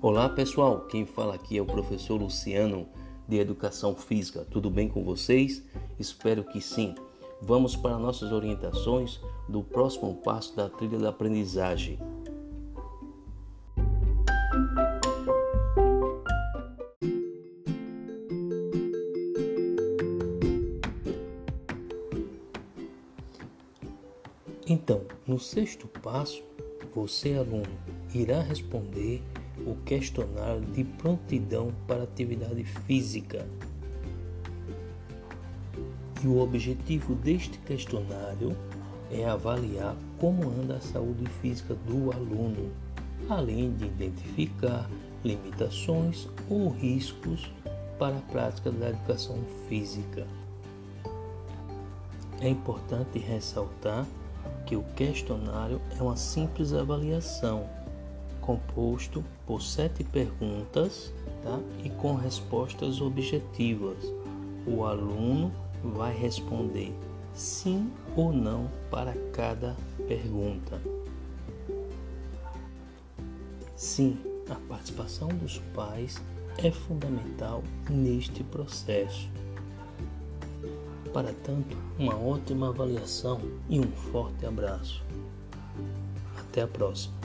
Olá pessoal, quem fala aqui é o professor Luciano de Educação Física. Tudo bem com vocês? Espero que sim. Vamos para nossas orientações do próximo passo da trilha da aprendizagem. Então, no sexto passo, você, aluno, irá responder o questionário de prontidão para atividade física. E o objetivo deste questionário é avaliar como anda a saúde física do aluno, além de identificar limitações ou riscos para a prática da educação física. É importante ressaltar que o questionário é uma simples avaliação composto por sete perguntas tá? e com respostas objetivas. O aluno vai responder sim ou não para cada pergunta. Sim, a participação dos pais é fundamental neste processo. Para tanto, uma ótima avaliação e um forte abraço. Até a próxima.